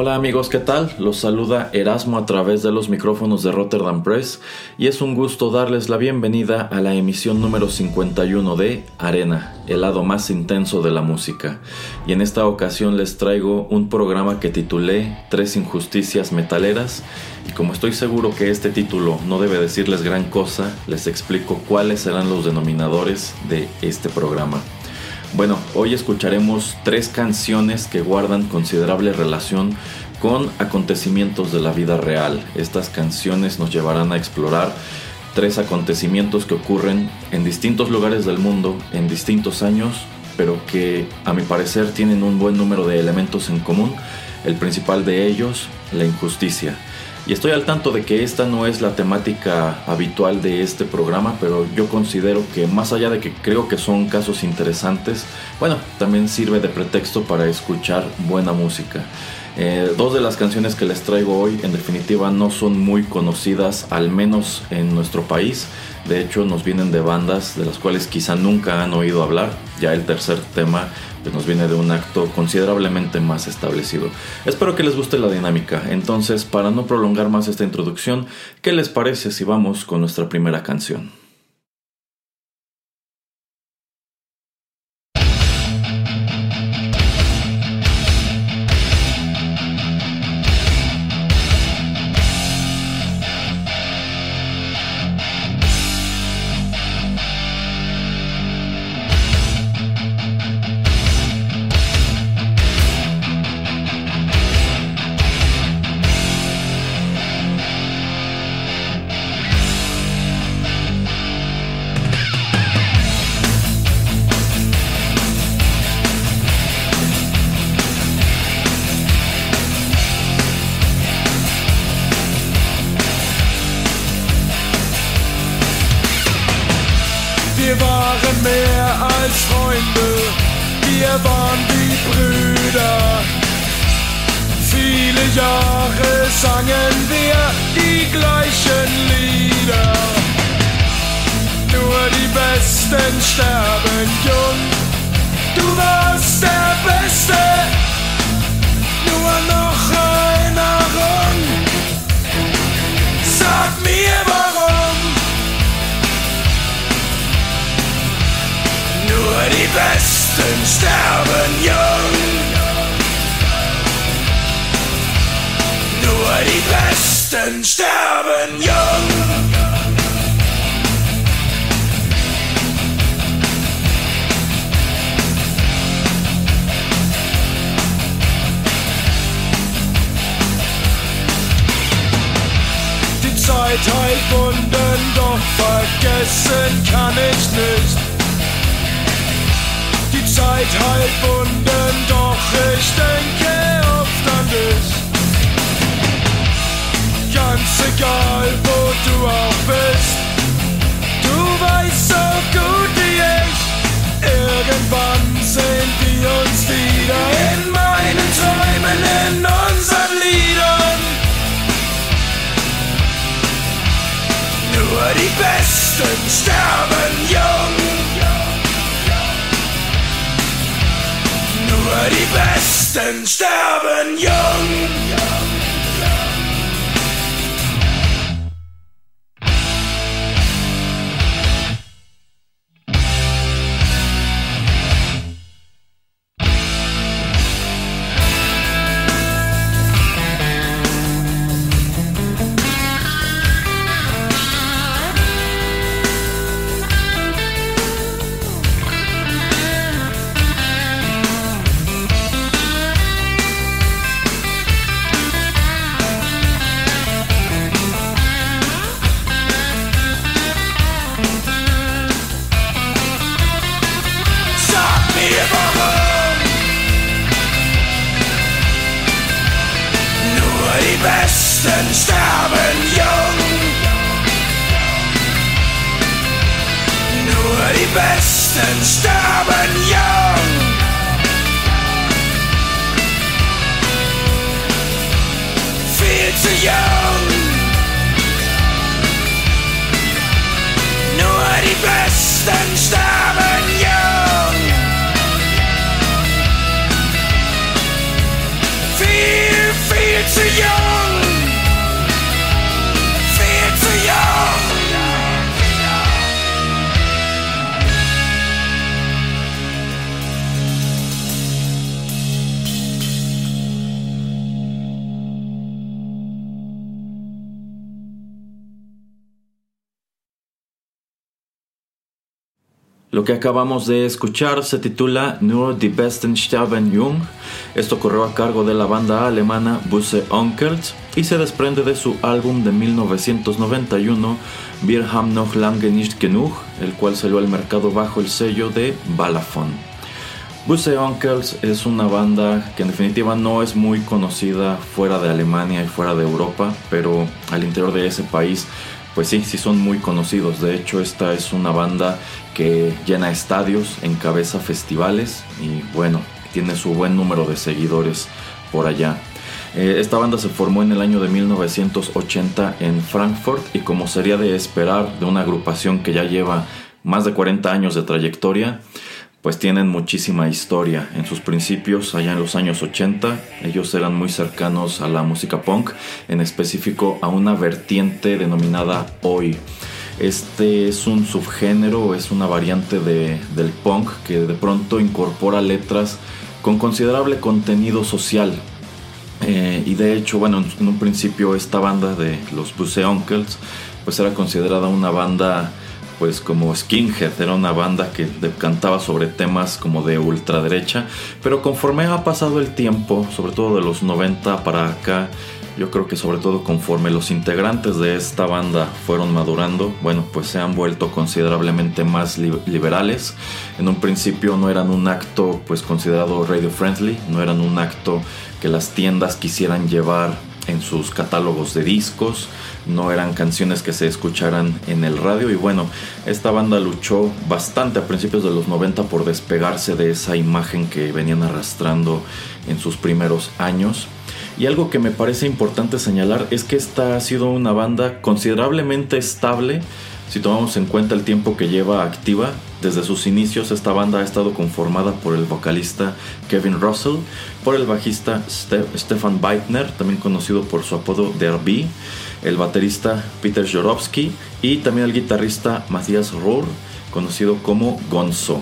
Hola amigos, ¿qué tal? Los saluda Erasmo a través de los micrófonos de Rotterdam Press y es un gusto darles la bienvenida a la emisión número 51 de Arena, el lado más intenso de la música. Y en esta ocasión les traigo un programa que titulé Tres injusticias metaleras y como estoy seguro que este título no debe decirles gran cosa, les explico cuáles serán los denominadores de este programa. Bueno, hoy escucharemos tres canciones que guardan considerable relación con acontecimientos de la vida real. Estas canciones nos llevarán a explorar tres acontecimientos que ocurren en distintos lugares del mundo, en distintos años, pero que a mi parecer tienen un buen número de elementos en común. El principal de ellos, la injusticia. Y estoy al tanto de que esta no es la temática habitual de este programa, pero yo considero que más allá de que creo que son casos interesantes, bueno, también sirve de pretexto para escuchar buena música. Eh, dos de las canciones que les traigo hoy en definitiva no son muy conocidas, al menos en nuestro país. De hecho, nos vienen de bandas de las cuales quizá nunca han oído hablar. Ya el tercer tema pues, nos viene de un acto considerablemente más establecido. Espero que les guste la dinámica. Entonces, para no prolongar más esta introducción, ¿qué les parece si vamos con nuestra primera canción? Besten sterben jung. Die Zeit heilt Wunden, doch vergessen kann ich nicht. Die Zeit heilt Wunden, doch ich denke oft an dich ganz egal, wo du auch bist. Du weißt so gut wie ich, irgendwann sehen wir uns wieder in meinen Träumen, in unseren Liedern. Nur die Besten sterben jung. Nur die Besten sterben jung. Que acabamos de escuchar se titula Nur die besten sterben jung. Esto corrió a cargo de la banda alemana Busse Onkels y se desprende de su álbum de 1991 Wir haben noch lange nicht genug, el cual salió al mercado bajo el sello de Balafon. Busse Onkels es una banda que en definitiva no es muy conocida fuera de Alemania y fuera de Europa, pero al interior de ese país pues sí, sí son muy conocidos. De hecho, esta es una banda que llena estadios, encabeza festivales y bueno, tiene su buen número de seguidores por allá. Eh, esta banda se formó en el año de 1980 en Frankfurt y como sería de esperar de una agrupación que ya lleva más de 40 años de trayectoria, pues tienen muchísima historia. En sus principios, allá en los años 80, ellos eran muy cercanos a la música punk, en específico a una vertiente denominada Oi. Este es un subgénero, es una variante de- del punk que de pronto incorpora letras con considerable contenido social. Eh, y de hecho, bueno, en, un principio esta banda de los Busse Uncles, pues era considerada una banda pues como skinhead, era una banda que cantaba sobre temas como de ultraderecha, pero conforme ha pasado el tiempo, sobre todo de los 90 para acá, yo creo que sobre todo conforme los integrantes de esta banda fueron madurando, bueno, pues se han vuelto considerablemente más li- liberales. En un principio no eran un acto pues considerado radio friendly, no eran un acto que las tiendas quisieran llevar en sus catálogos de discos, no eran canciones que se escucharan en el radio y bueno, esta banda luchó bastante a principios de los 90 por despegarse de esa imagen que venían arrastrando en sus primeros años. Y algo que me parece importante señalar es que esta ha sido una banda considerablemente estable si tomamos en cuenta el tiempo que lleva activa. Desde sus inicios esta banda ha estado conformada por el vocalista Kevin Russell, por el bajista Ste- Stefan Beitner, también conocido por su apodo Derby, el baterista Peter Jorowski y también el guitarrista Matthias Rohr, conocido como Gonzo.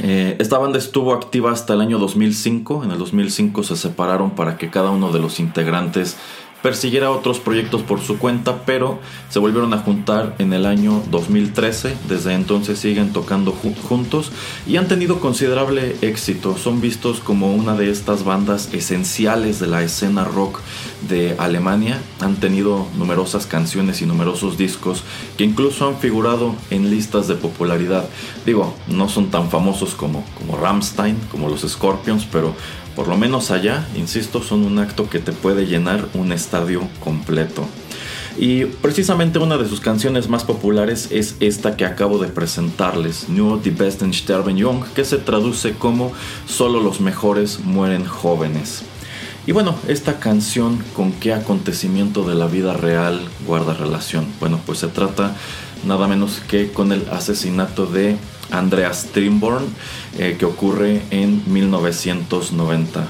Eh, esta banda estuvo activa hasta el año 2005. En el 2005 se separaron para que cada uno de los integrantes persiguiera otros proyectos por su cuenta, pero se volvieron a juntar en el año 2013. Desde entonces siguen tocando ju- juntos y han tenido considerable éxito. Son vistos como una de estas bandas esenciales de la escena rock de Alemania. Han tenido numerosas canciones y numerosos discos que incluso han figurado en listas de popularidad. Digo, no son tan famosos como, como Rammstein, como los Scorpions, pero por lo menos allá, insisto, son un acto que te puede llenar un estadio completo. Y precisamente una de sus canciones más populares es esta que acabo de presentarles, Nur die Besten sterben jung, que se traduce como Solo los mejores mueren jóvenes. Y bueno, esta canción con qué acontecimiento de la vida real guarda relación. Bueno, pues se trata nada menos que con el asesinato de Andreas Trimborn eh, que ocurre en 1990.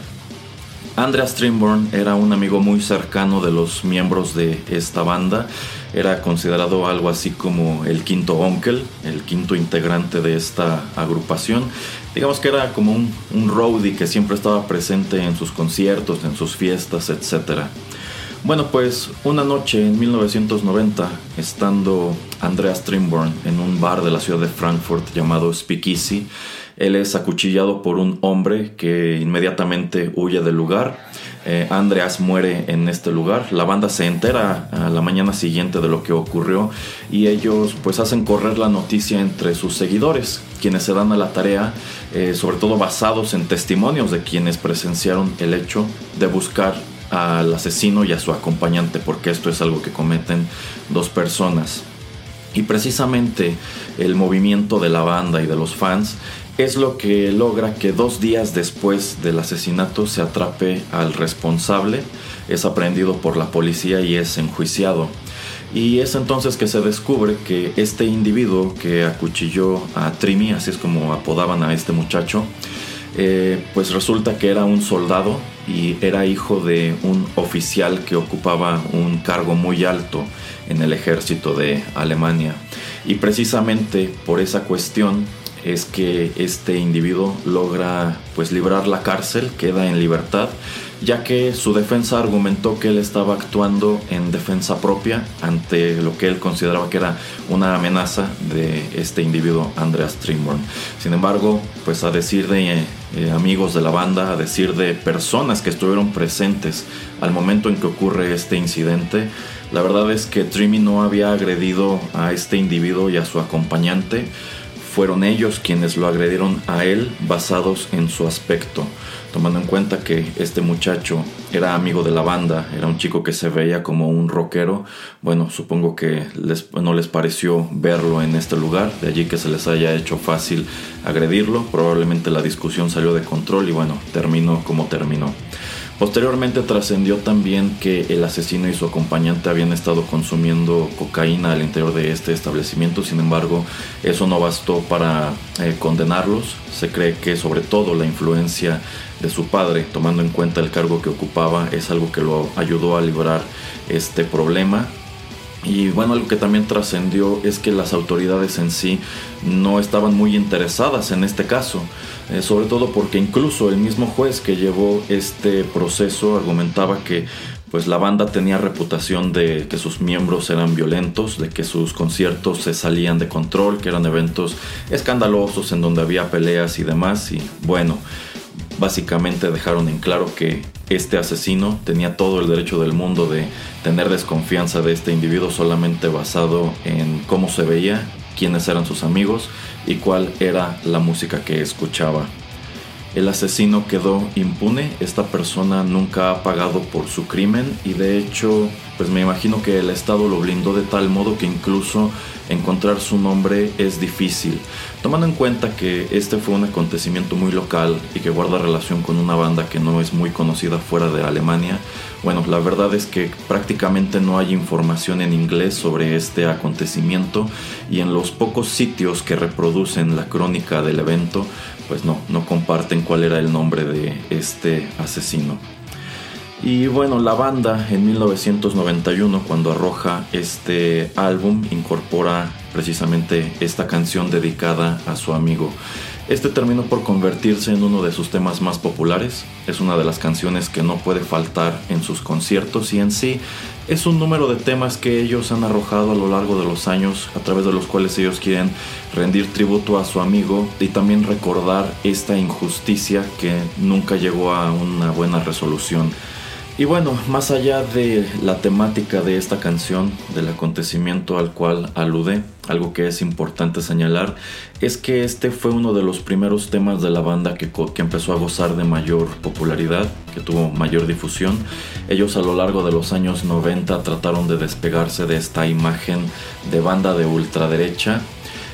Andreas Trimborn era un amigo muy cercano de los miembros de esta banda. Era considerado algo así como el quinto onkel, el quinto integrante de esta agrupación. Digamos que era como un, un roadie que siempre estaba presente en sus conciertos, en sus fiestas, etc. Bueno, pues una noche en 1990, estando Andreas Trimborn en un bar de la ciudad de Frankfurt llamado Speakeasy, él es acuchillado por un hombre que inmediatamente huye del lugar. Eh, Andreas muere en este lugar. La banda se entera a la mañana siguiente de lo que ocurrió y ellos pues hacen correr la noticia entre sus seguidores, quienes se dan a la tarea, eh, sobre todo basados en testimonios de quienes presenciaron el hecho, de buscar al asesino y a su acompañante, porque esto es algo que cometen dos personas. Y precisamente el movimiento de la banda y de los fans es lo que logra que dos días después del asesinato se atrape al responsable, es aprendido por la policía y es enjuiciado. Y es entonces que se descubre que este individuo que acuchilló a Trimi, así es como apodaban a este muchacho, eh, pues resulta que era un soldado y era hijo de un oficial que ocupaba un cargo muy alto en el ejército de Alemania. Y precisamente por esa cuestión es que este individuo logra pues librar la cárcel, queda en libertad, ya que su defensa argumentó que él estaba actuando en defensa propia ante lo que él consideraba que era una amenaza de este individuo Andreas Trimborn. Sin embargo, pues a decir de eh, amigos de la banda, a decir de personas que estuvieron presentes al momento en que ocurre este incidente, la verdad es que Trimi no había agredido a este individuo y a su acompañante, fueron ellos quienes lo agredieron a él basados en su aspecto, tomando en cuenta que este muchacho era amigo de la banda, era un chico que se veía como un rockero, bueno, supongo que no les pareció verlo en este lugar, de allí que se les haya hecho fácil agredirlo, probablemente la discusión salió de control y bueno, terminó como terminó. Posteriormente trascendió también que el asesino y su acompañante habían estado consumiendo cocaína al interior de este establecimiento, sin embargo eso no bastó para eh, condenarlos. Se cree que sobre todo la influencia de su padre, tomando en cuenta el cargo que ocupaba, es algo que lo ayudó a librar este problema. Y bueno, algo que también trascendió es que las autoridades en sí no estaban muy interesadas en este caso, eh, sobre todo porque incluso el mismo juez que llevó este proceso argumentaba que pues la banda tenía reputación de que sus miembros eran violentos, de que sus conciertos se salían de control, que eran eventos escandalosos en donde había peleas y demás. Y bueno, básicamente dejaron en claro que este asesino tenía todo el derecho del mundo de tener desconfianza de este individuo solamente basado en cómo se veía, quiénes eran sus amigos y cuál era la música que escuchaba. El asesino quedó impune, esta persona nunca ha pagado por su crimen y de hecho pues me imagino que el Estado lo blindó de tal modo que incluso encontrar su nombre es difícil, tomando en cuenta que este fue un acontecimiento muy local y que guarda relación con una banda que no es muy conocida fuera de Alemania. Bueno, la verdad es que prácticamente no hay información en inglés sobre este acontecimiento y en los pocos sitios que reproducen la crónica del evento, pues no, no comparten cuál era el nombre de este asesino. Y bueno, la banda en 1991 cuando arroja este álbum incorpora precisamente esta canción dedicada a su amigo. Este terminó por convertirse en uno de sus temas más populares, es una de las canciones que no puede faltar en sus conciertos y en sí es un número de temas que ellos han arrojado a lo largo de los años a través de los cuales ellos quieren rendir tributo a su amigo y también recordar esta injusticia que nunca llegó a una buena resolución. Y bueno, más allá de la temática de esta canción, del acontecimiento al cual alude, algo que es importante señalar es que este fue uno de los primeros temas de la banda que, que, empezó a gozar de mayor popularidad, que tuvo mayor difusión. Ellos a lo largo de los años 90 trataron de despegarse de esta imagen de banda de ultraderecha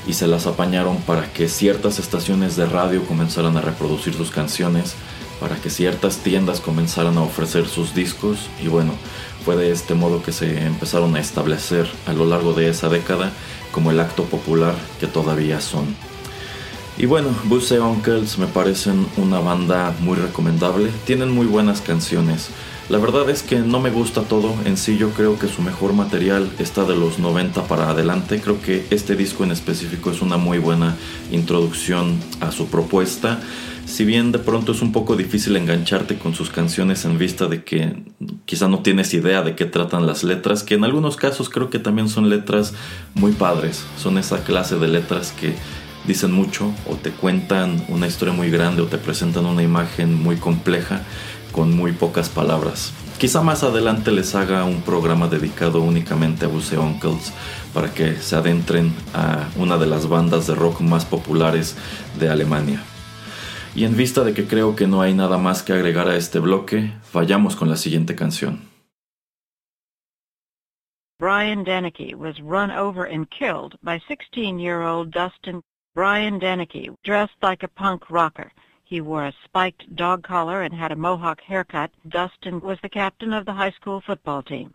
y se las apañaron para que ciertas estaciones de radio comenzaran a reproducir sus canciones para que ciertas tiendas comenzaran a ofrecer sus discos y bueno, fue de este modo que se empezaron a establecer a lo largo de esa década como el acto popular que todavía son. Y bueno, Busse Uncles me parecen una banda muy recomendable, tienen muy buenas canciones. La verdad es que no me gusta todo, en sí yo creo que su mejor material está de los 90 para adelante, creo que este disco en específico es una muy buena introducción a su propuesta si bien de pronto es un poco difícil engancharte con sus canciones en vista de que quizá no tienes idea de qué tratan las letras, que en algunos casos creo que también son letras muy padres, son esa clase de letras que dicen mucho o te cuentan una historia muy grande o te presentan una imagen muy compleja con muy pocas palabras. Quizá más adelante les haga un programa dedicado únicamente a Buce Uncles para que se adentren a una de las bandas de rock más populares de Alemania. Y en vista de que creo que no hay nada más que agregar a este bloque, vayamos con la siguiente canción. Brian Deneke was run over and killed by 16-year-old Dustin Brian Deneke, dressed like a punk rocker. He wore a spiked dog collar and had a mohawk haircut. Dustin was the captain of the high school football team.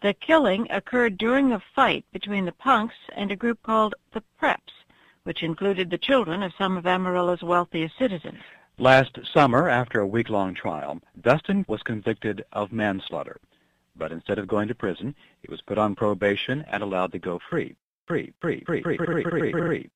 The killing occurred during a fight between the punks and a group called the Preps, which included the children of some of Amarillo's wealthiest citizens. Last summer, after a week-long trial, Dustin was convicted of manslaughter. But instead of going to prison, he was put on probation and allowed to go free. Free, free, free, free, free, free, free, free.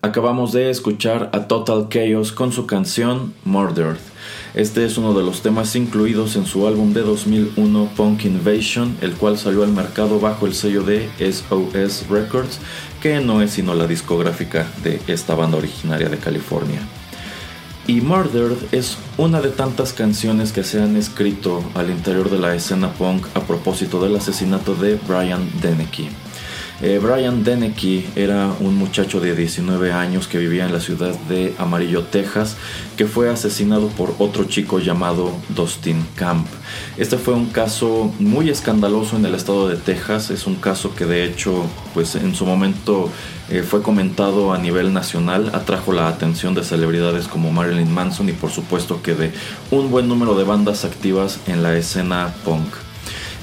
Acabamos de escuchar a Total Chaos con su canción Murdered. Este es uno de los temas incluidos en su álbum de 2001 Punk Invasion, el cual salió al mercado bajo el sello de SOS Records, que no es sino la discográfica de esta banda originaria de California. Y Murdered es una de tantas canciones que se han escrito al interior de la escena punk a propósito del asesinato de Brian Deneke. Eh, Brian Deneke era un muchacho de 19 años que vivía en la ciudad de Amarillo, Texas, que fue asesinado por otro chico llamado Dustin Camp. Este fue un caso muy escandaloso en el estado de Texas, es un caso que de hecho pues en su momento eh, fue comentado a nivel nacional, atrajo la atención de celebridades como Marilyn Manson y por supuesto que de un buen número de bandas activas en la escena punk.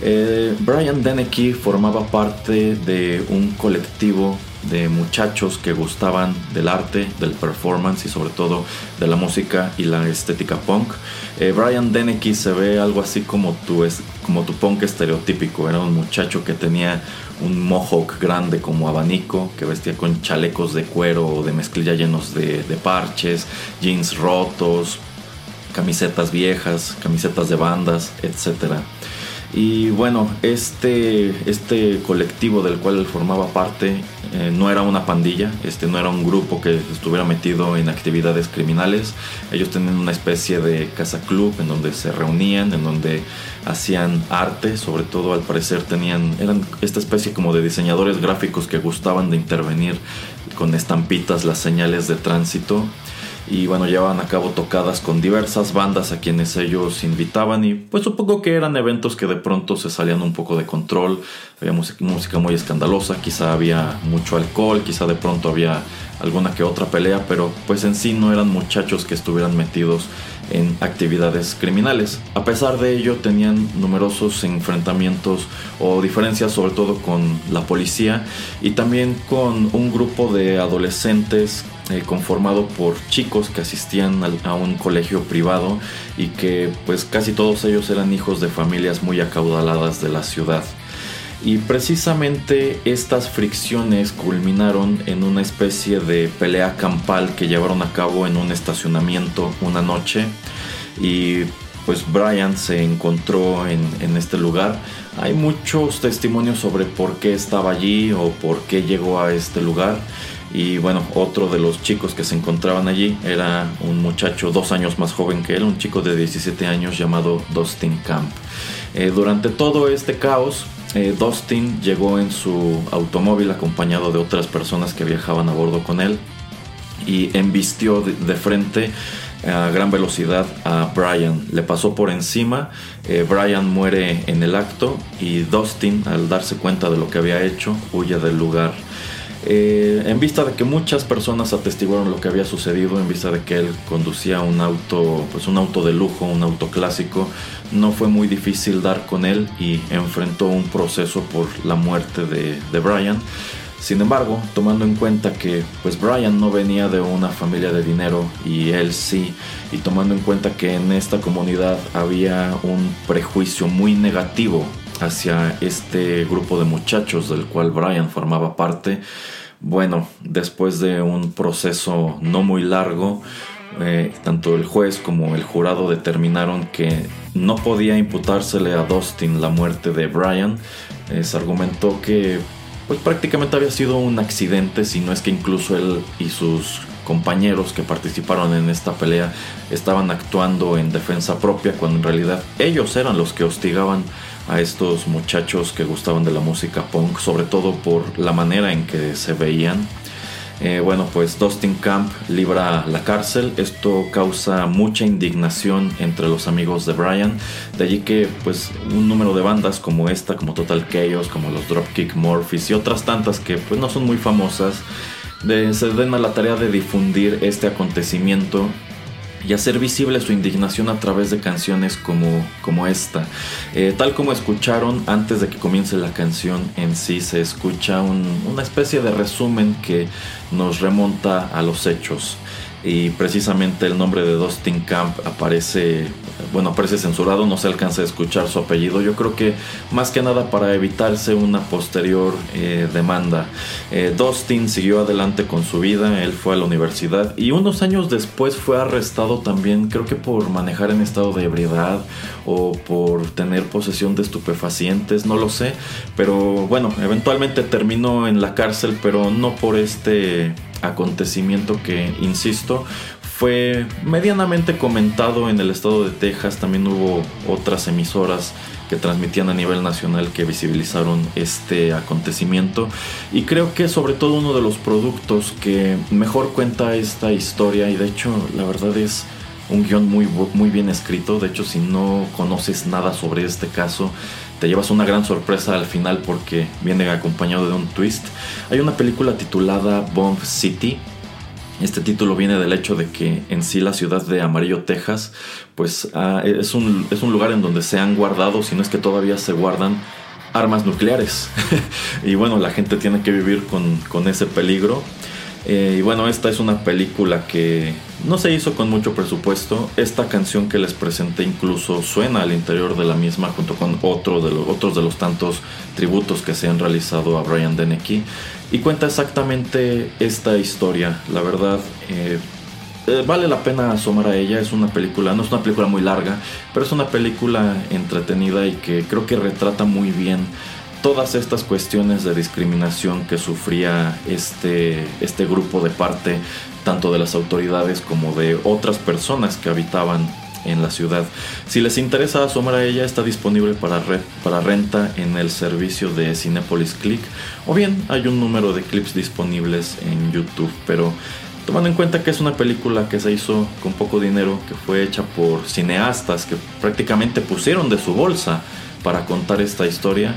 Eh, Brian Deneke formaba parte de un colectivo de muchachos que gustaban del arte, del performance y sobre todo de la música y la estética punk. Eh, Brian Deneke se ve algo así como tu, es- como tu punk estereotípico. Era un muchacho que tenía un mohawk grande como abanico, que vestía con chalecos de cuero o de mezclilla llenos de, de parches, jeans rotos, camisetas viejas, camisetas de bandas, etcétera. Y bueno, este, este colectivo del cual él formaba parte eh, no era una pandilla, este no era un grupo que estuviera metido en actividades criminales. Ellos tenían una especie de casa club en donde se reunían, en donde hacían arte, sobre todo al parecer tenían, eran esta especie como de diseñadores gráficos que gustaban de intervenir con estampitas las señales de tránsito y bueno, llevaban a cabo tocadas con diversas bandas a quienes ellos invitaban y pues supongo que eran eventos que de pronto se salían un poco de control, había música, música muy escandalosa, quizá había mucho alcohol, quizá de pronto había alguna que otra pelea, pero pues en sí no eran muchachos que estuvieran metidos en actividades criminales. A pesar de ello tenían numerosos enfrentamientos o diferencias sobre todo con la policía y también con un grupo de adolescentes eh, conformado por chicos que asistían a, un colegio privado y que pues casi todos ellos eran hijos de familias muy acaudaladas de la ciudad. Y precisamente estas fricciones culminaron en una especie de pelea campal que llevaron a cabo en un estacionamiento una noche. Y pues Brian se encontró en, en, este lugar. Hay muchos testimonios sobre por qué estaba allí o por qué llegó a este lugar. Y bueno, otro de los chicos que se encontraban allí era un muchacho dos años más joven que él, un chico de 17 años llamado Dustin Camp. Eh, durante todo este caos, eh, Dustin llegó en su automóvil acompañado de otras personas que viajaban a bordo con él y embistió de frente a gran velocidad a Brian. Le pasó por encima, eh, Brian muere en el acto y Dustin, al darse cuenta de lo que había hecho, huye del lugar. Eh, en vista de que muchas personas atestiguaron lo que había sucedido, en vista de que él conducía un auto, pues un auto de lujo, un auto clásico, no fue muy difícil dar con él y enfrentó un proceso por la muerte de, de Brian. Sin embargo, tomando en cuenta que pues Brian no venía de una familia de dinero y él sí, y tomando en cuenta que en esta comunidad había un prejuicio muy negativo hacia este grupo de muchachos del cual Brian formaba parte, bueno, después de un proceso no muy largo, eh, tanto el juez como el jurado determinaron que no podía imputársele a Dustin la muerte de Brian. se argumentó que pues prácticamente había sido un accidente, si no es que incluso él y sus compañeros que participaron en esta pelea estaban actuando en defensa propia cuando en realidad ellos eran los que hostigaban a estos muchachos que gustaban de la música punk, sobre todo por la manera en que se veían. Eh, bueno, pues Dustin Camp libra la cárcel. Esto causa mucha indignación entre los amigos de Brian. De allí que, pues, un número de bandas como esta, como Total Chaos, como los Dropkick Murphys y otras tantas que, pues, no son muy famosas, se den a la tarea de difundir este acontecimiento y hacer visible su indignación a través de canciones como, como esta. Eh, tal como escucharon antes de que comience la canción en sí, se escucha una especie de resumen que nos remonta a los hechos y precisamente el nombre de Dustin Camp aparece, bueno, aparece censurado, no se alcanza a escuchar su apellido. Yo creo que más que nada para evitarse una posterior eh, demanda. Eh, Dustin siguió adelante con su vida, él fue a la universidad y unos años después fue arrestado también, creo que por manejar en estado de ebriedad o por tener posesión de estupefacientes, no lo sé, pero bueno, eventualmente terminó en la cárcel, pero no por este acontecimiento que, insisto, fue medianamente comentado en el estado de Texas. También hubo otras emisoras que transmitían a nivel nacional que visibilizaron este acontecimiento. Y creo que sobre todo uno de los productos que mejor cuenta esta historia, y de hecho la verdad es un guion muy, muy bien escrito. De hecho, si no conoces nada sobre este caso, te llevas una gran sorpresa al final porque viene acompañado de un twist. Hay una película titulada Bomb City. Este título viene del hecho de que en sí la ciudad de Amarillo, Texas, pues ah, es, un, es un lugar en donde se han guardado, si no es que todavía se guardan, armas nucleares. y bueno, la gente tiene que vivir con, con ese peligro. Eh, y bueno, esta es una película que no se hizo con mucho presupuesto. Esta canción que les presenté incluso suena al interior de la misma junto con otro de los, otros de los tantos tributos que se han realizado a Brian Dennehy. Y cuenta exactamente esta historia. La verdad, eh, eh, vale la pena asomar a ella. Es una película, no es una película muy larga, pero es una película entretenida y que creo que retrata muy bien todas estas cuestiones de discriminación que sufría este, este grupo de parte tanto de las autoridades como de otras personas que habitaban en la ciudad. Si les interesa asomar a ella, está disponible para, para renta en el servicio de Cinepolis Click o bien hay un número de clips disponibles en YouTube, pero tomando en cuenta que es una película que se hizo con poco dinero, que fue hecha por cineastas que prácticamente pusieron de su bolsa para contar esta historia,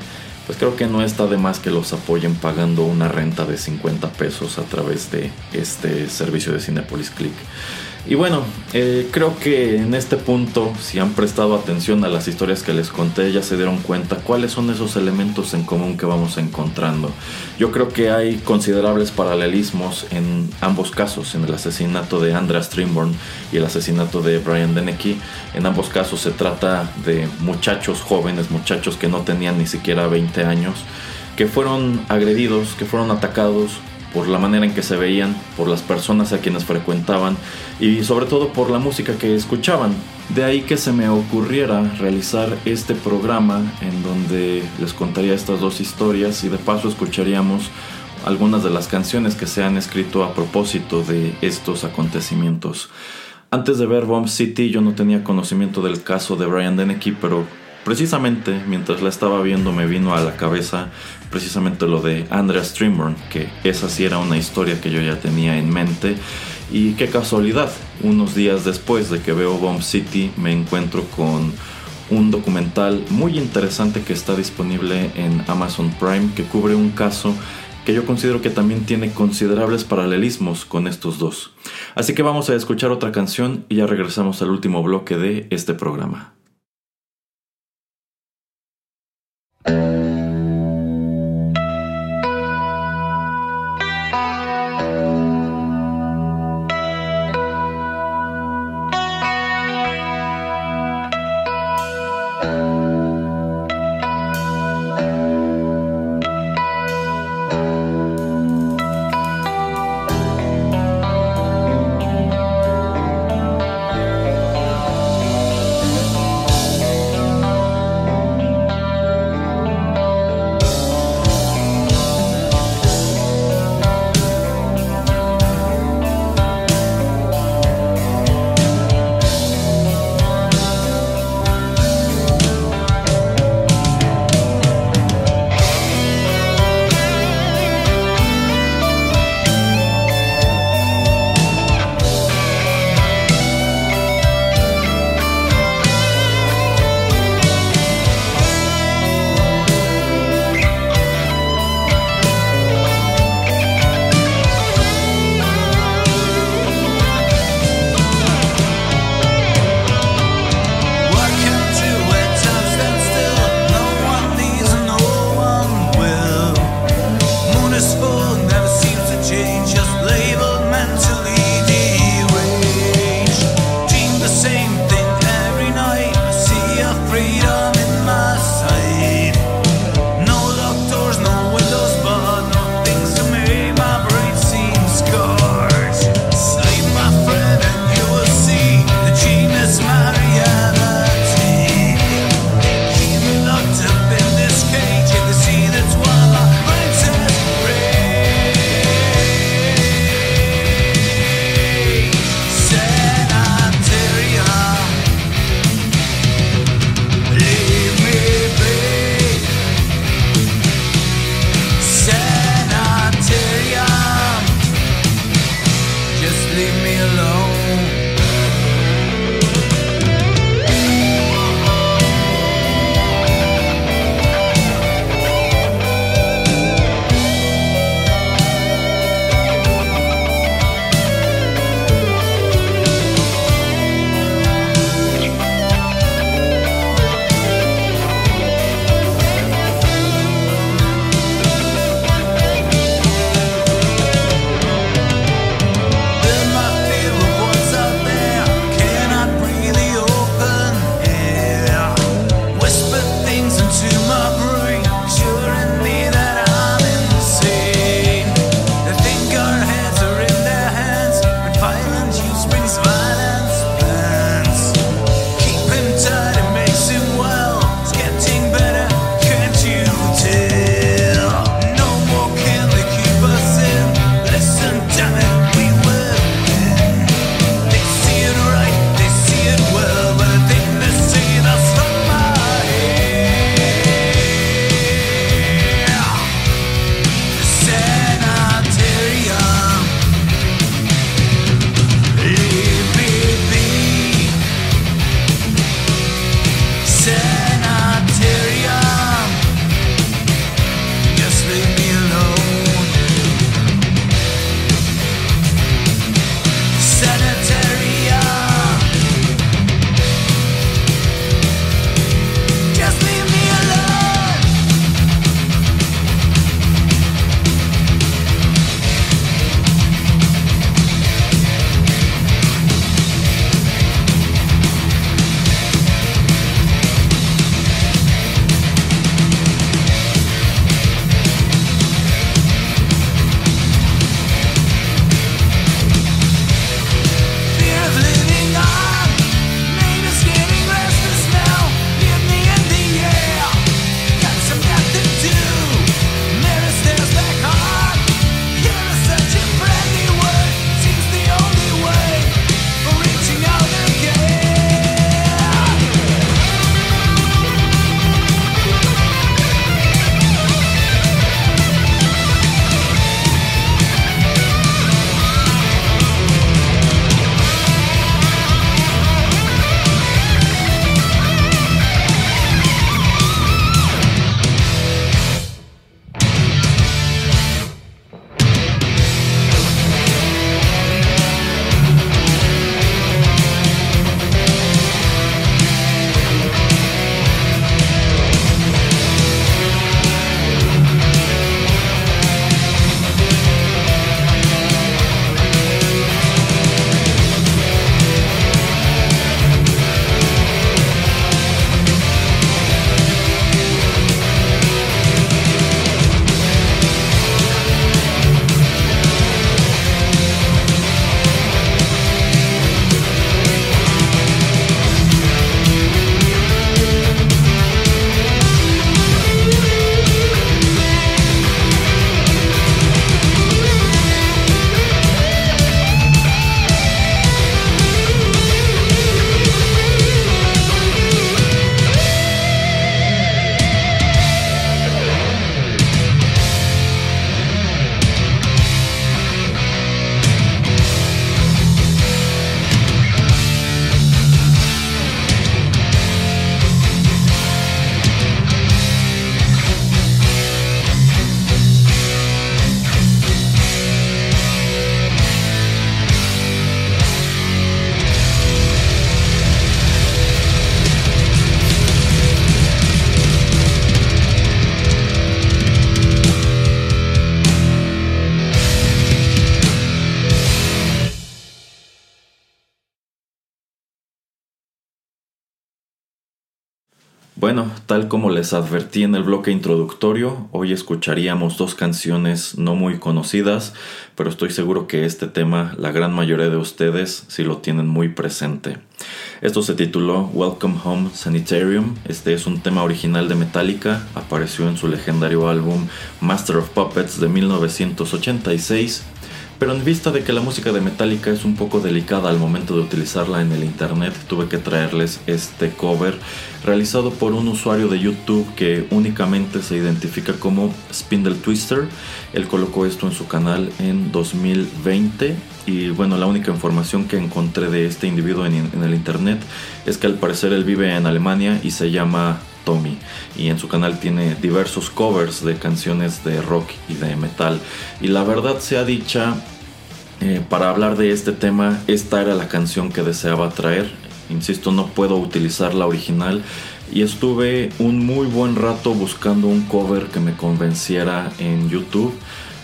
pues creo que no está de más que los apoyen pagando una renta de 50 pesos a través de este servicio de Cinepolis Click. Y bueno, eh, creo que en este punto, si han prestado atención a las historias que les conté, ya se dieron cuenta cuáles son esos elementos en común que vamos encontrando. Yo creo que hay considerables paralelismos en ambos casos, en el asesinato de Andrea Strimborn y el asesinato de Brian Dennehy. En ambos casos se trata de muchachos jóvenes, muchachos que no tenían ni siquiera 20 años, que fueron agredidos, que fueron atacados por la manera en que se veían, por las personas a quienes frecuentaban y sobre todo por la música que escuchaban. De ahí que se me ocurriera realizar este programa en donde les contaría estas dos historias y de paso escucharíamos algunas de las canciones que se han escrito a propósito de estos acontecimientos. Antes de ver Bomb City yo no tenía conocimiento del caso de Brian Dennehy, pero precisamente mientras la estaba viendo me vino a la cabeza precisamente lo de Andrea Streamburn, que esa sí era una historia que yo ya tenía en mente. Y qué casualidad, unos días después de que veo Bomb City me encuentro con un documental muy interesante que está disponible en Amazon Prime que cubre un caso que yo considero que también tiene considerables paralelismos con estos dos. Así que vamos a escuchar otra canción y ya regresamos al último bloque de este programa. Tal como les advertí en el bloque introductorio, hoy escucharíamos dos canciones no muy conocidas, pero estoy seguro que este tema la gran mayoría de ustedes sí lo tienen muy presente. Esto se tituló Welcome Home Sanitarium, este es un tema original de Metallica, apareció en su legendario álbum Master of Puppets de 1986 pero en vista de que la música de Metallica es un poco delicada al momento de utilizarla en el internet, tuve que traerles este cover realizado por un usuario de YouTube que únicamente se identifica como Spindle Twister. Él colocó esto en su canal en 2020 y bueno, la única información que encontré de este individuo en, en el internet es que al parecer él vive en Alemania y se llama Y en su canal tiene diversos covers de canciones de rock y de metal. Y la verdad sea dicha eh, para hablar de este tema esta era la canción que deseaba traer. Insisto no puedo utilizar la original y estuve un muy buen rato buscando un cover que me convenciera en YouTube.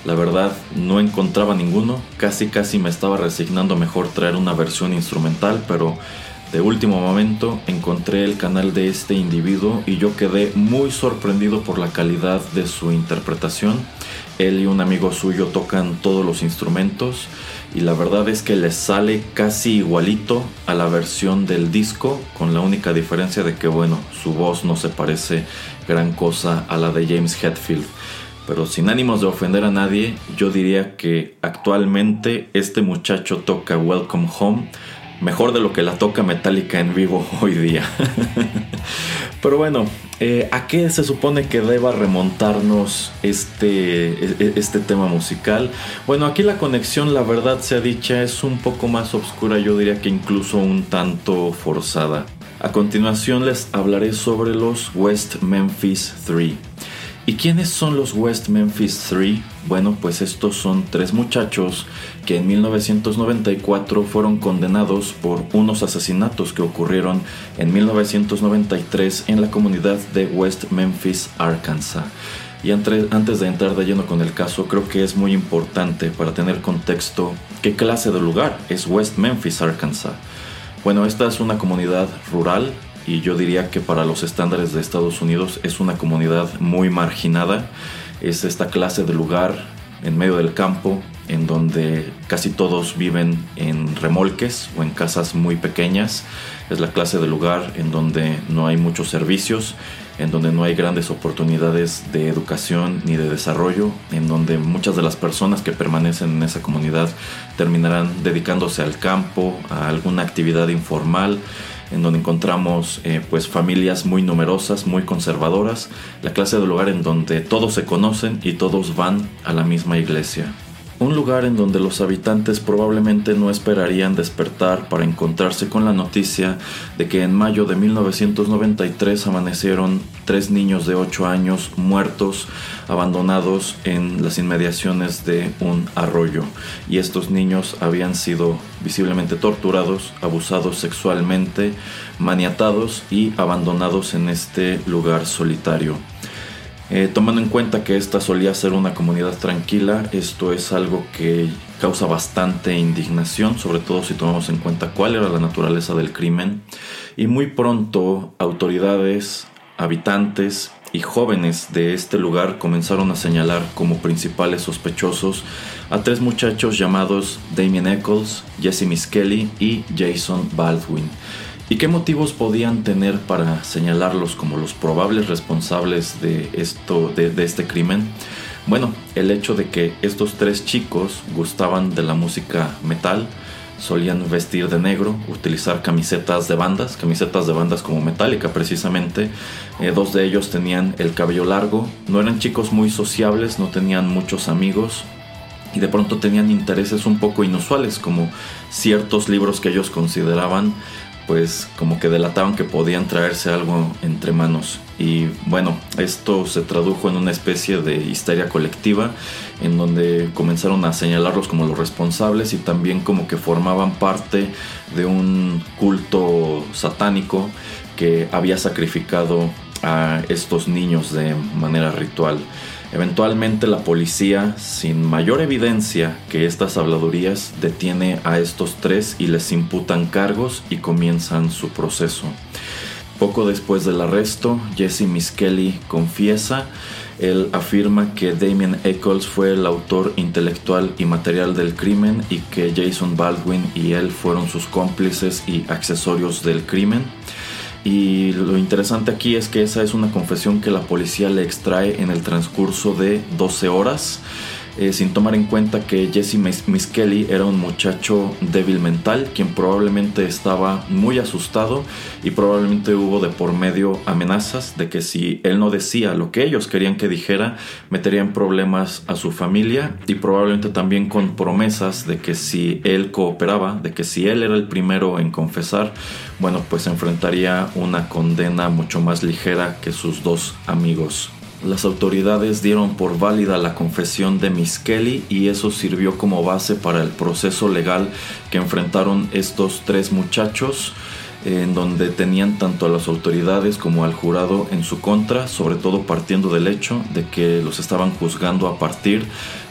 La verdad no encontraba ninguno. Casi casi me estaba resignando mejor traer una versión instrumental pero de último momento encontré el canal de este individuo y yo quedé muy sorprendido por la calidad de su interpretación. Él y un amigo suyo tocan todos los instrumentos y la verdad es que les sale casi igualito a la versión del disco con la única diferencia de que bueno, su voz no se parece gran cosa a la de James Hetfield. Pero sin ánimos de ofender a nadie, yo diría que actualmente este muchacho toca Welcome Home mejor de lo que la toca Metallica en vivo hoy día. Pero bueno, eh, ¿a qué se supone que deba remontarnos este, e, e, este tema musical? Bueno, aquí la conexión, la verdad sea dicha, es un poco más oscura, yo diría que incluso un tanto forzada. A continuación les hablaré sobre los West Memphis 3. ¿Y quiénes son los West Memphis 3? Bueno, pues estos son tres muchachos que en 1994 fueron condenados por unos asesinatos que ocurrieron en 1993 en la comunidad de West Memphis, Arkansas. Y antes de entrar de lleno con el caso, creo que es muy importante para tener contexto qué clase de lugar es West Memphis, Arkansas. Bueno, esta es una comunidad rural y yo diría que para los estándares de Estados Unidos es una comunidad muy marginada. Es esta clase de lugar en medio del campo en donde casi todos viven en remolques o en casas muy pequeñas. Es la clase de lugar en donde no hay muchos servicios, en donde no hay grandes oportunidades de educación ni de desarrollo, en donde muchas de las personas que permanecen en esa comunidad terminarán dedicándose al campo, a alguna actividad informal en donde encontramos eh, pues familias muy numerosas, muy conservadoras, la clase de lugar en donde todos se conocen y todos van a la misma iglesia. Un lugar en donde los habitantes probablemente no esperarían despertar para encontrarse con la noticia de que en mayo de 1993 amanecieron tres niños de 8 años muertos, abandonados en las inmediaciones de un arroyo. Y estos niños habían sido visiblemente torturados, abusados sexualmente, maniatados y abandonados en este lugar solitario. Eh, tomando en cuenta que esta solía ser una comunidad tranquila, esto es algo que causa bastante indignación, sobre todo si tomamos en cuenta cuál era la naturaleza del crimen. Y muy pronto autoridades, habitantes y jóvenes de este lugar comenzaron a señalar como principales sospechosos a tres muchachos llamados Damien Eccles, Jesse Miskelly y Jason Baldwin. ¿Y qué motivos podían tener para señalarlos como los probables responsables de, esto, de, este crimen? Bueno, el hecho de que estos tres chicos gustaban de la música metal, solían vestir de negro, utilizar camisetas de bandas, camisetas de bandas como Metallica precisamente. Eh, dos de ellos tenían el cabello largo, no eran chicos muy sociables, no tenían muchos amigos y de pronto tenían intereses un poco inusuales como ciertos libros que ellos consideraban pues como que delataban que podían traerse algo entre manos. Y bueno, esto se tradujo en una especie de histeria colectiva en donde comenzaron a señalarlos como los responsables y también como que formaban parte de un culto satánico que había sacrificado a estos niños de manera ritual. Eventualmente la policía, sin mayor evidencia que estas habladurías, detiene a estos tres y les imputan cargos y comienzan su proceso. Poco después del arresto, Jesse Miskelly confiesa él afirma que Damien Eccles fue el autor intelectual y material del crimen y que Jason Baldwin y él fueron sus cómplices y accesorios del crimen. Y lo interesante aquí es que esa es una confesión que la policía le extrae en el transcurso de 12 horas. Eh, sin tomar en cuenta que Jesse Miskelly era un muchacho débil mental, quien probablemente estaba muy asustado y probablemente hubo de por medio amenazas de que si él no decía lo que ellos querían que dijera, metería en problemas a su familia y probablemente también con promesas de que si él cooperaba, de que si él era el primero en confesar, bueno, pues enfrentaría una condena mucho más ligera que sus dos amigos. Las autoridades dieron por válida la confesión de Miss Kelly y eso sirvió como base para el proceso legal que enfrentaron estos tres muchachos en donde tenían tanto a las autoridades como al jurado en su contra, sobre todo partiendo del hecho de que los estaban juzgando a partir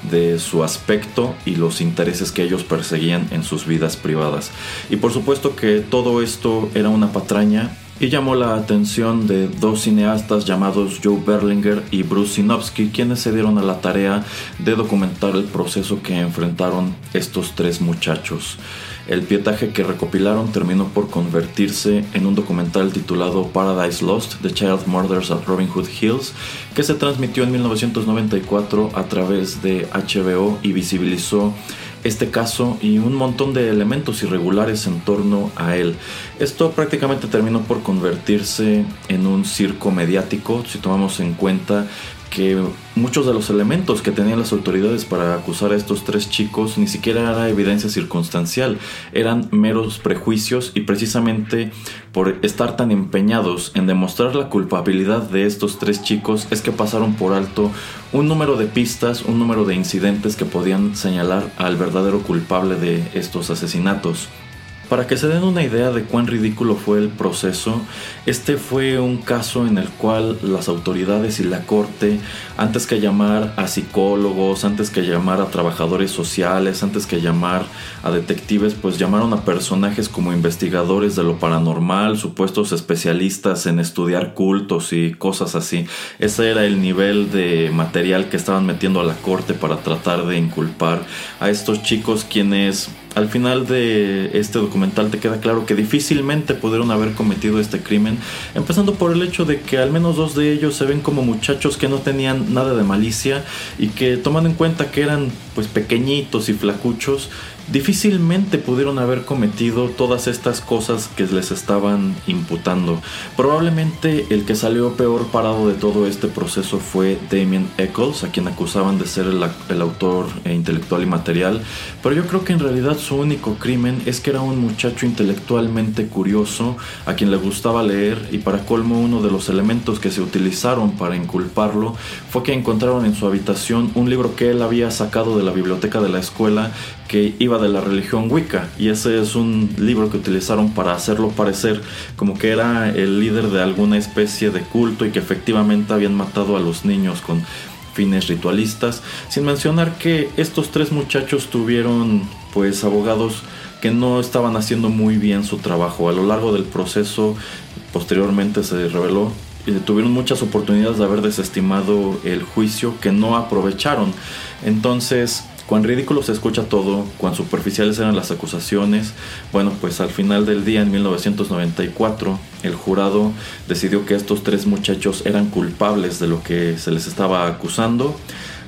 de su aspecto y los intereses que ellos perseguían en sus vidas privadas. Y por supuesto que todo esto era una patraña y llamó la atención de dos cineastas llamados Joe Berlinger y Bruce Sinofsky, quienes se dieron a la tarea de documentar el proceso que enfrentaron estos tres muchachos. El pietaje que recopilaron terminó por convertirse en un documental titulado Paradise Lost, The Child Murders at Robin Hood Hills, que se transmitió en 1994 a través de HBO y visibilizó este caso y un montón de elementos irregulares en torno a él. Esto prácticamente terminó por convertirse en un circo mediático si tomamos en cuenta que muchos de los elementos que tenían las autoridades para acusar a estos tres chicos ni siquiera era evidencia circunstancial, eran meros prejuicios y precisamente por estar tan empeñados en demostrar la culpabilidad de estos tres chicos es que pasaron por alto un número de pistas, un número de incidentes que podían señalar al verdadero culpable de estos asesinatos. Para que se den una idea de cuán ridículo fue el proceso, este fue un caso en el cual las autoridades y la corte, antes que llamar a psicólogos, antes que llamar a trabajadores sociales, antes que llamar a detectives, pues llamaron a personajes como investigadores de lo paranormal, supuestos especialistas en estudiar cultos y cosas así. Ese era el nivel de material que estaban metiendo a la corte para tratar de inculpar a estos chicos quienes al final de este documental te queda claro que difícilmente pudieron haber cometido este crimen, empezando por el hecho de que al menos dos de ellos se ven como muchachos que no tenían nada de malicia y que tomando en cuenta que eran pues pequeñitos y flacuchos, difícilmente pudieron haber cometido todas estas cosas que les estaban imputando. Probablemente el que salió peor parado de todo este proceso fue Damien Eccles, a quien acusaban de ser el, autor intelectual y material, pero yo creo que en realidad su único crimen es que era un muchacho intelectualmente curioso, a quien le gustaba leer y para colmo uno de los elementos que se utilizaron para inculparlo fue que encontraron en su habitación un libro que él había sacado de la biblioteca de la escuela que iba de la religión Wicca y ese es un libro que utilizaron para hacerlo parecer como que era el líder de alguna especie de culto y que efectivamente habían matado a los niños con fines ritualistas, sin mencionar que estos tres muchachos tuvieron pues abogados que no estaban haciendo muy bien su trabajo. A lo largo del proceso posteriormente se reveló y tuvieron muchas oportunidades de haber desestimado el juicio que no aprovecharon. Entonces, Cuán ridículo se escucha todo, cuán superficiales eran las acusaciones. Bueno, pues al final del día, en 1994, el jurado decidió que estos tres muchachos eran culpables de lo que se les estaba acusando.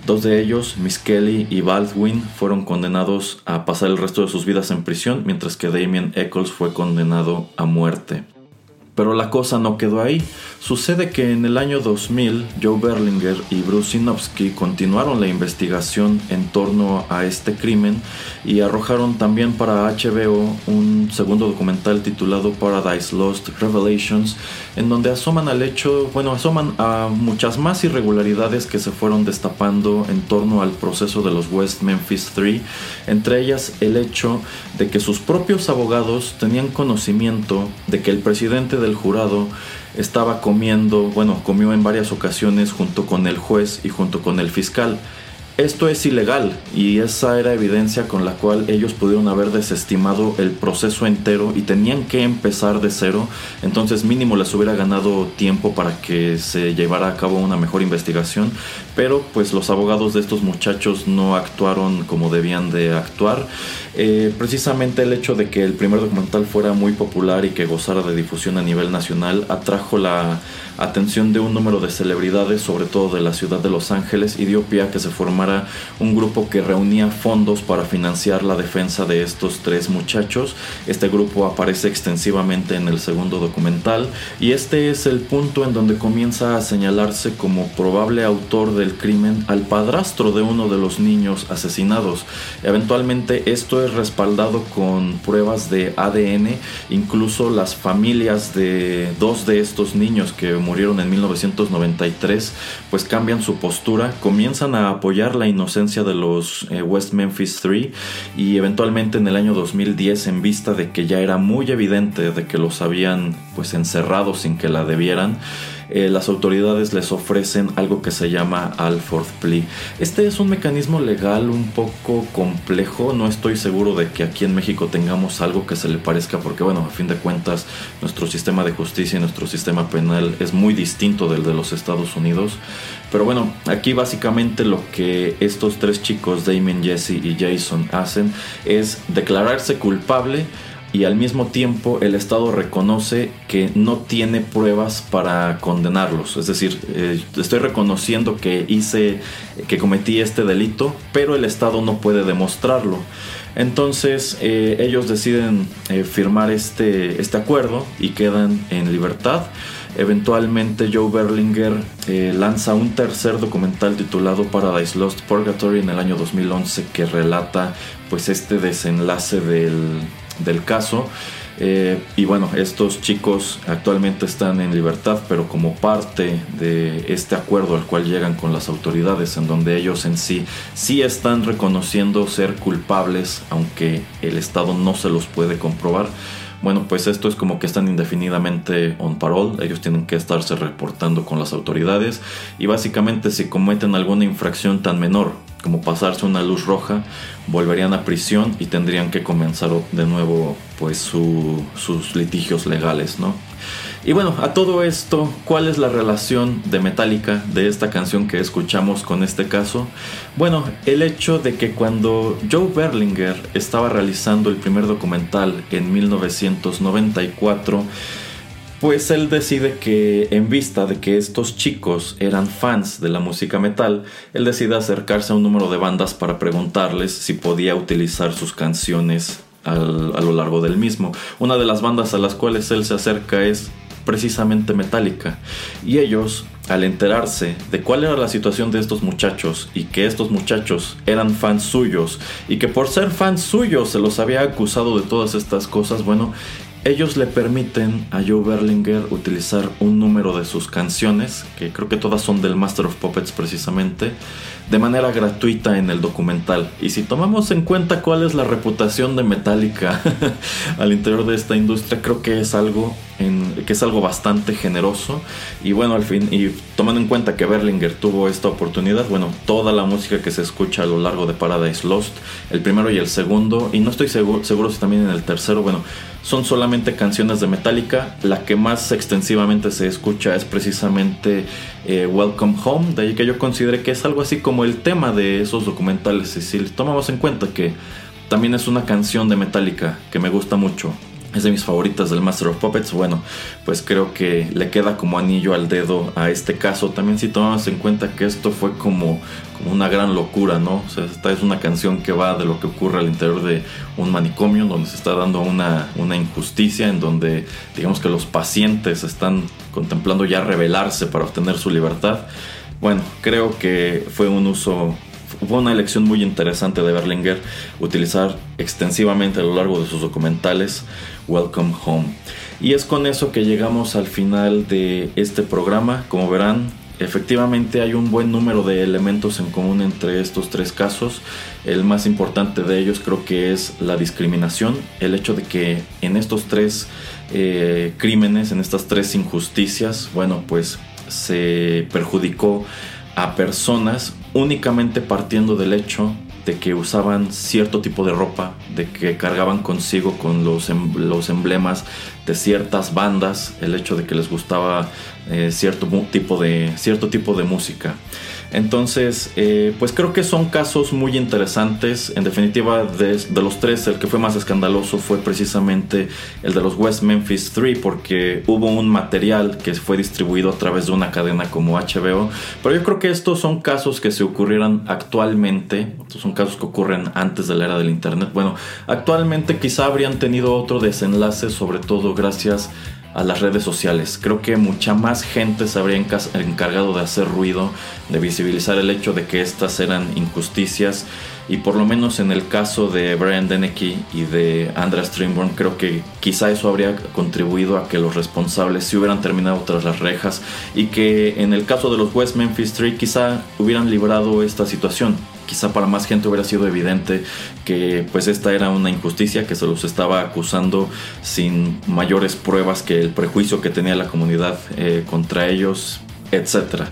Dos de ellos, Miss Kelly y Baldwin, fueron condenados a pasar el resto de sus vidas en prisión, mientras que Damien Eccles fue condenado a muerte. Pero la cosa no quedó ahí. Sucede que en el año 2000 Joe Berlinger y Bruce Sinofsky continuaron la investigación en torno a este crimen y arrojaron también para HBO un segundo documental titulado Paradise Lost Revelations en donde asoman al hecho, bueno, asoman a muchas más irregularidades que se fueron destapando en torno al proceso de los West Memphis 3, entre ellas el hecho de que sus propios abogados tenían conocimiento de que el presidente del jurado estaba comiendo, bueno, comió en varias ocasiones junto con el juez y junto con el fiscal. esto es ilegal y esa era evidencia con la cual ellos pudieron haber desestimado el proceso entero y tenían que empezar de cero. Entonces mínimo les hubiera ganado tiempo para que se llevara a cabo una mejor investigación. Pero pues los abogados de estos muchachos no actuaron como debían de actuar. Eh, precisamente el hecho de que el primer documental fuera muy popular y que gozara de difusión a nivel nacional atrajo la atención de un número de celebridades, sobre todo de la ciudad de Los Ángeles, y dio pie a que se formara un grupo que reunía fondos para financiar la defensa de estos tres muchachos. Este grupo aparece extensivamente en el segundo documental y este es el punto en donde comienza a señalarse como probable autor del crimen al padrastro de uno de los niños asesinados. Eventualmente esto es respaldado con pruebas de ADN, incluso las familias de dos de estos niños que murieron en 1993, pues cambian su postura, comienzan a apoyar la inocencia de los eh, West Memphis 3 y eventualmente en el año 2010 en vista de que ya era muy evidente de que los habían pues encerrado sin que la debieran, eh, las autoridades les ofrecen algo que se llama Alford Plea. Este es un mecanismo legal un poco complejo, no estoy seguro de que aquí en México tengamos algo que se le parezca porque bueno, a fin de cuentas nuestro sistema de justicia y nuestro sistema penal es muy distinto del de los Estados Unidos. Pero bueno, aquí básicamente lo que estos tres chicos, Damien, Jesse y Jason, hacen es declararse culpable y al mismo tiempo el Estado reconoce que no tiene pruebas para condenarlos. Es decir, eh, estoy reconociendo que hice, que cometí este delito, pero el Estado no puede demostrarlo. Entonces eh, ellos deciden eh, firmar este, este acuerdo y quedan en libertad. Eventualmente Joe Berlinger lanza un tercer documental titulado Paradise Lost Purgatory en el año 2011 que relata pues este desenlace del, del caso. Eh, y bueno, estos chicos actualmente están en libertad, pero como parte de este acuerdo al cual llegan con las autoridades, en donde ellos en sí sí están reconociendo ser culpables, aunque el Estado no se los puede comprobar. Bueno, pues esto es como que están indefinidamente on parole, ellos tienen que estarse reportando con las autoridades y básicamente si cometen alguna infracción tan menor como pasarse una luz roja, volverían a prisión y tendrían que comenzar de nuevo pues sus litigios legales, ¿no? Y bueno, a todo esto, ¿cuál es la relación de Metallica de esta canción que escuchamos con este caso? Bueno, el hecho de que cuando Joe Berlinger estaba realizando el primer documental en 1994, pues él decide que en vista de que estos chicos eran fans de la música metal, él decide acercarse a un número de bandas para preguntarles si podía utilizar sus canciones a lo largo del mismo. Una de las bandas a las cuales él se acerca es precisamente Metallica. Y ellos, al enterarse de cuál era la situación de estos muchachos y que estos muchachos eran fans suyos y que por ser fans suyos se los había acusado de todas estas cosas, bueno, ellos le permiten a Joe Berlinger utilizar un número de sus canciones, que creo que todas son del Master of Puppets precisamente, de manera gratuita en el documental. Y si tomamos en cuenta cuál es la reputación de Metallica al interior de esta industria, creo que es algo que es algo bastante generoso. Y bueno, al fin, y tomando en cuenta que Berlinger tuvo esta oportunidad, bueno, toda la música que se escucha a lo largo de Paradise Lost, el primero y el segundo, y no estoy seguro, seguro si también en el tercero, bueno, son solamente canciones de Metallica. La que más extensivamente se escucha es precisamente eh, Welcome Home, de ahí que yo considere que es algo así como el tema de esos documentales. Y si tomamos en cuenta que también es una canción de Metallica que me gusta mucho, es de mis favoritas del Master of Puppets. Bueno, pues creo que le queda como anillo al dedo a este caso. También si tomamos en cuenta que esto fue como, como una gran locura, ¿no? O sea, esta es una canción que va de lo que ocurre al interior de un manicomio, donde se está dando una, una injusticia, en donde digamos que los pacientes están contemplando ya rebelarse para obtener su libertad. Bueno, creo que fue un uso fue una elección muy interesante de Berlinger utilizar extensivamente a lo largo de sus documentales Welcome Home. Y es con eso que llegamos al final de este programa. Como verán, efectivamente hay un buen número de elementos en común entre estos tres casos. El más importante de ellos creo que es la discriminación, el hecho de que en estos tres eh, crímenes, en estas tres injusticias, bueno, pues se perjudicó a personas únicamente partiendo del hecho de que usaban cierto tipo de ropa, de que cargaban consigo con los, em, los emblemas de ciertas bandas, el hecho de que les gustaba eh, cierto, tipo de, cierto tipo de música. Entonces, eh, pues creo que son casos muy interesantes. En definitiva, de, los tres, el que fue más escandaloso fue precisamente el de los West Memphis 3, porque hubo un material que fue distribuido a través de una cadena como HBO. Pero yo creo que estos son casos que se ocurrieran actualmente, estos son casos que ocurren antes de la era del Internet. Bueno, actualmente quizá habrían tenido otro desenlace, sobre todo gracias a las redes sociales. Creo que mucha más gente se habría encargado de hacer ruido, de visibilizar el hecho de que estas eran injusticias y por lo menos en el caso de Brian Dennehy y de Andrea Stringborn creo que quizá eso habría contribuido a que los responsables se hubieran terminado tras las rejas y que en el caso de los West Memphis 3 quizá hubieran librado esta situación quizá para más gente hubiera sido evidente que pues esta era una injusticia que se los estaba acusando sin mayores pruebas que el prejuicio que tenía la comunidad eh, contra ellos, etcétera.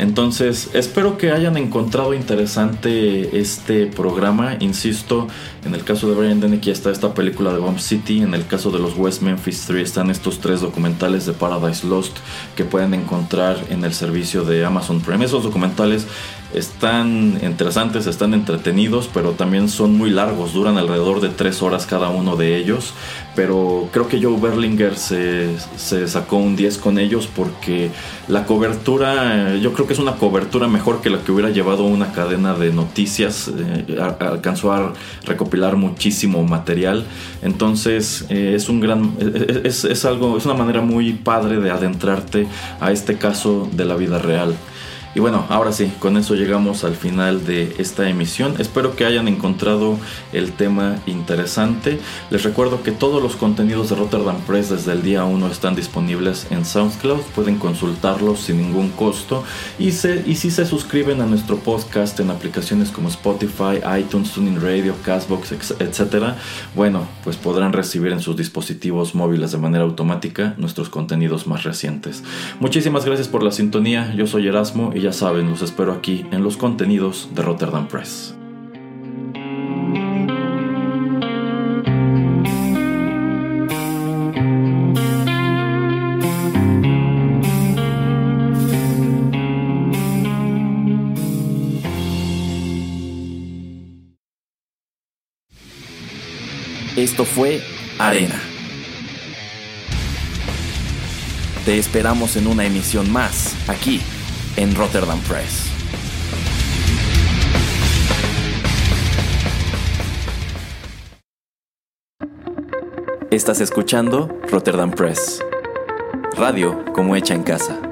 Entonces, espero que hayan encontrado interesante este programa. Insisto, en el caso de Brian Dennehy está esta película de Bomb City. En el caso de los West Memphis 3 están estos tres documentales de Paradise Lost que pueden encontrar en el servicio de Amazon Prime. Esos documentales están interesantes, están entretenidos, pero también son muy largos, duran alrededor de tres horas cada uno de ellos. Pero creo que Joe Berlinger se, sacó un 10 con ellos porque la cobertura, yo creo que es una cobertura mejor que la que hubiera llevado una cadena de noticias. Eh, alcanzó a recopilar muchísimo material. Entonces eh, es un gran, es, es algo, es una manera muy padre de adentrarte a este caso de la vida real. Y bueno, ahora sí, con eso llegamos al final de esta emisión. Espero que hayan encontrado el tema interesante. Les recuerdo que todos los contenidos de Rotterdam Press desde el día 1 están disponibles en SoundCloud. Pueden consultarlos sin ningún costo. Y, y si se suscriben a nuestro podcast en aplicaciones como Spotify, iTunes, Tuning Radio, Castbox, etc., bueno, pues podrán recibir en sus dispositivos móviles de manera automática nuestros contenidos más recientes. Muchísimas gracias por la sintonía. Yo soy Erasmo ya saben, los espero aquí en los contenidos de Rotterdam Press. Esto fue Arena. Te esperamos en una emisión más, aquí en Rotterdam Press. Estás escuchando Rotterdam Press. Radio como hecha en casa.